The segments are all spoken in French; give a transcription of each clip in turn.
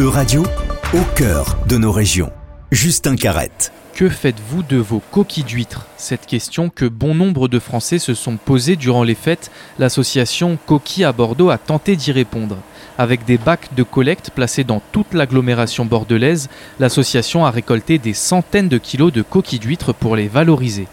E-Radio, au cœur de nos régions. Justin Carrette. Que faites-vous de vos coquilles d'huîtres? Cette question que bon nombre de Français se sont posées durant les fêtes, l'association Coquilles à Bordeaux a tenté d'y répondre. Avec des bacs de collecte placés dans toute l'agglomération bordelaise, l'association a récolté des centaines de kilos de coquilles d'huîtres pour les valoriser.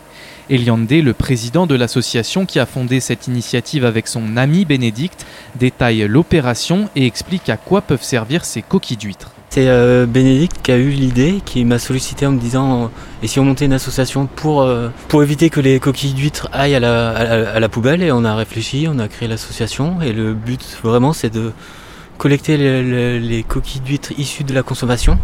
Eliande, le président de l'association qui a fondé cette initiative avec son ami Bénédicte, détaille l'opération et explique à quoi peuvent servir ces coquilles d'huîtres. C'est euh, Bénédicte qui a eu l'idée, qui m'a sollicité en me disant euh, et si on montait une association pour, euh, éviter que les coquilles d'huîtres aillent à la, à la, poubelle et on a réfléchi, on a créé l'association et le but vraiment c'est de collecter les coquilles d'huîtres issues de la consommation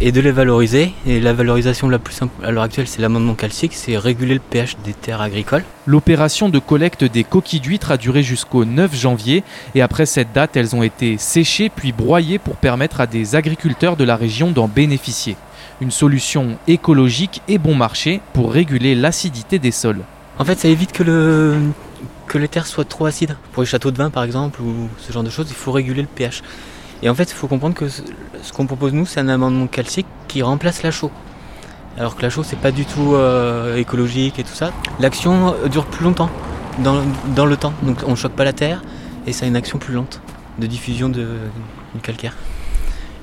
et de les valoriser. Et la valorisation la plus simple à l'heure actuelle, c'est l'amendement calcique, c'est réguler le pH des terres agricoles. L'opération de collecte des coquilles d'huîtres a duré jusqu'au 9 janvier et après cette date, elles ont été séchées puis broyées pour permettre à des agriculteurs de la région d'en bénéficier. Une solution écologique et bon marché pour réguler l'acidité des sols. En fait, ça évite que, le, que les terres soient trop acides. Pour les châteaux de vin, par exemple, ou ce genre de choses, il faut réguler le pH. Et en fait, il faut comprendre que ce qu'on propose nous, c'est un amendement calcique qui remplace la chaux. Alors que la chaux, c'est pas du tout euh, écologique et tout ça. L'action euh, dure plus longtemps dans, le temps. Donc on ne choque pas la terre et ça a une action plus lente de diffusion de, du calcaire.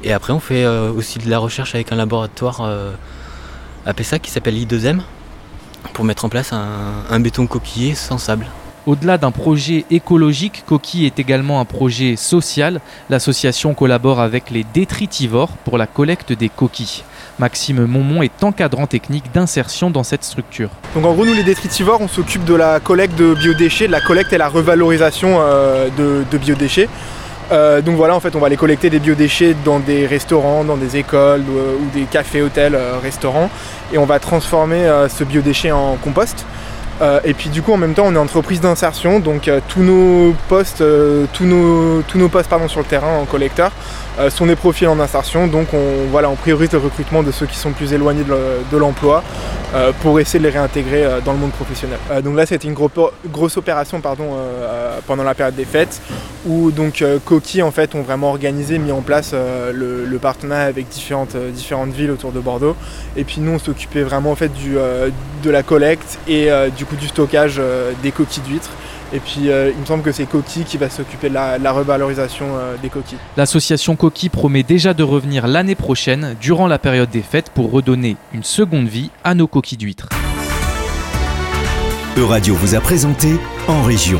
Et après, on fait euh, aussi de la recherche avec un laboratoire à Pessac qui s'appelle I2M pour mettre en place un, un béton coquillé sans sable. Au-delà d'un projet écologique, Coquille est également un projet social. L'association collabore avec les détritivores pour la collecte des coquilles. Maxime Monmont est encadrant technique d'insertion dans cette structure. Donc en gros, nous les détritivores, on s'occupe de la collecte de biodéchets, de la collecte et la revalorisation euh, de, biodéchets. Euh, donc voilà, en fait, on va aller collecter des biodéchets dans des restaurants, dans des écoles ou, des cafés, hôtels, euh, restaurants, et on va transformer ce biodéchet en compost. Euh, et puis du coup en même temps on est entreprise d'insertion donc euh, tous nos postes euh, tous nos tous nos postes pardon sur le terrain en collecteur sont des profils en insertion donc on voilà on priorise le recrutement de ceux qui sont plus éloignés de l'emploi pour essayer de les réintégrer dans le monde professionnel. donc là c'était une grosse opération pardon pendant la période des fêtes où donc Coquille en fait ont vraiment organisé mis en place le, le, partenariat avec différentes différentes villes autour de Bordeaux et puis nous on s'occupait vraiment en fait du de la collecte et du du stockage euh, des coquilles d'huîtres. Et puis euh, il me semble que c'est Coquille qui va s'occuper de la, revalorisation euh, des coquilles. L'association Coquille promet déjà de revenir l'année prochaine, durant la période des fêtes, pour redonner une seconde vie à nos coquilles d'huîtres. Euradio vous a présenté En Région.